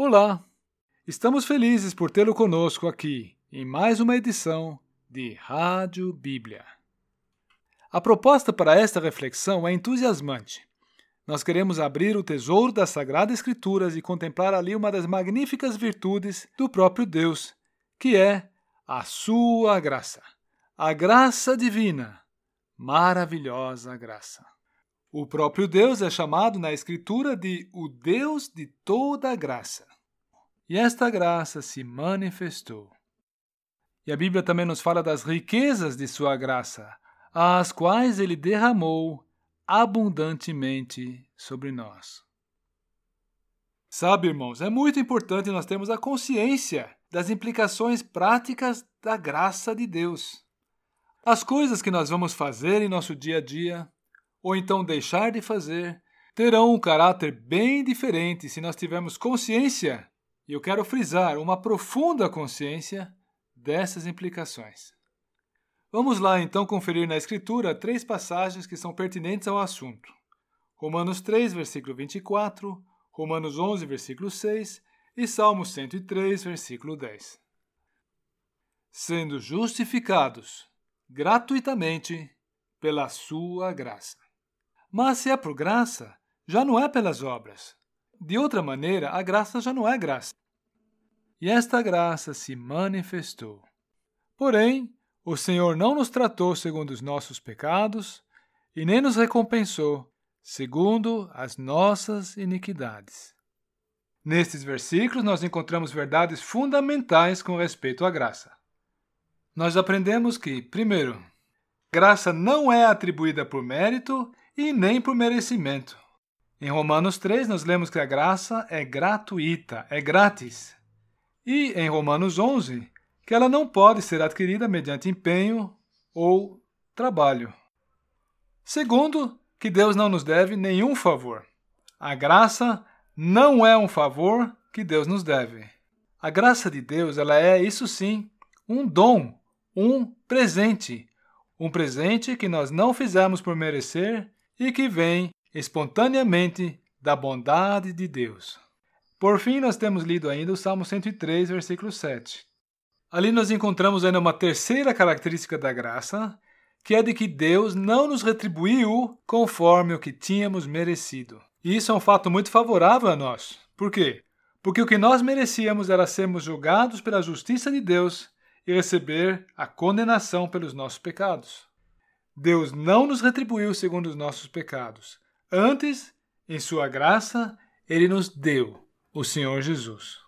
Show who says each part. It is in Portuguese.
Speaker 1: Olá! Estamos felizes por tê-lo conosco aqui em mais uma edição de Rádio Bíblia. A proposta para esta reflexão é entusiasmante. Nós queremos abrir o tesouro das Sagradas Escrituras e contemplar ali uma das magníficas virtudes do próprio Deus, que é a sua graça. A graça divina. Maravilhosa graça. O próprio Deus é chamado na Escritura de o Deus de toda graça. E esta graça se manifestou. E a Bíblia também nos fala das riquezas de sua graça, as quais ele derramou abundantemente sobre nós. Sabe, irmãos, é muito importante nós termos a consciência das implicações práticas da graça de Deus. As coisas que nós vamos fazer em nosso dia a dia, ou então deixar de fazer, terão um caráter bem diferente se nós tivermos consciência, e eu quero frisar, uma profunda consciência dessas implicações. Vamos lá então conferir na Escritura três passagens que são pertinentes ao assunto. Romanos 3, versículo 24, Romanos 11, versículo 6 e Salmo 103, versículo 10. Sendo justificados gratuitamente pela sua graça. Mas se é por graça, já não é pelas obras. De outra maneira, a graça já não é graça. E esta graça se manifestou. Porém, o Senhor não nos tratou segundo os nossos pecados e nem nos recompensou segundo as nossas iniquidades. Nestes versículos, nós encontramos verdades fundamentais com respeito à graça. Nós aprendemos que, primeiro, graça não é atribuída por mérito e nem por merecimento. Em Romanos 3, nós lemos que a graça é gratuita, é grátis. E em Romanos 11, que ela não pode ser adquirida mediante empenho ou trabalho. Segundo, que Deus não nos deve nenhum favor. A graça não é um favor que Deus nos deve. A graça de Deus, ela é, isso sim, um dom, um presente. Um presente que nós não fizemos por merecer e que vem espontaneamente da bondade de Deus. Por fim, nós temos lido ainda o Salmo 103, versículo 7. Ali nós encontramos ainda uma terceira característica da graça, que é de que Deus não nos retribuiu conforme o que tínhamos merecido. E isso é um fato muito favorável a nós. Por quê? Porque o que nós merecíamos era sermos julgados pela justiça de Deus e receber a condenação pelos nossos pecados. Deus não nos retribuiu segundo os nossos pecados. Antes, em sua graça, ele nos deu o Senhor Jesus.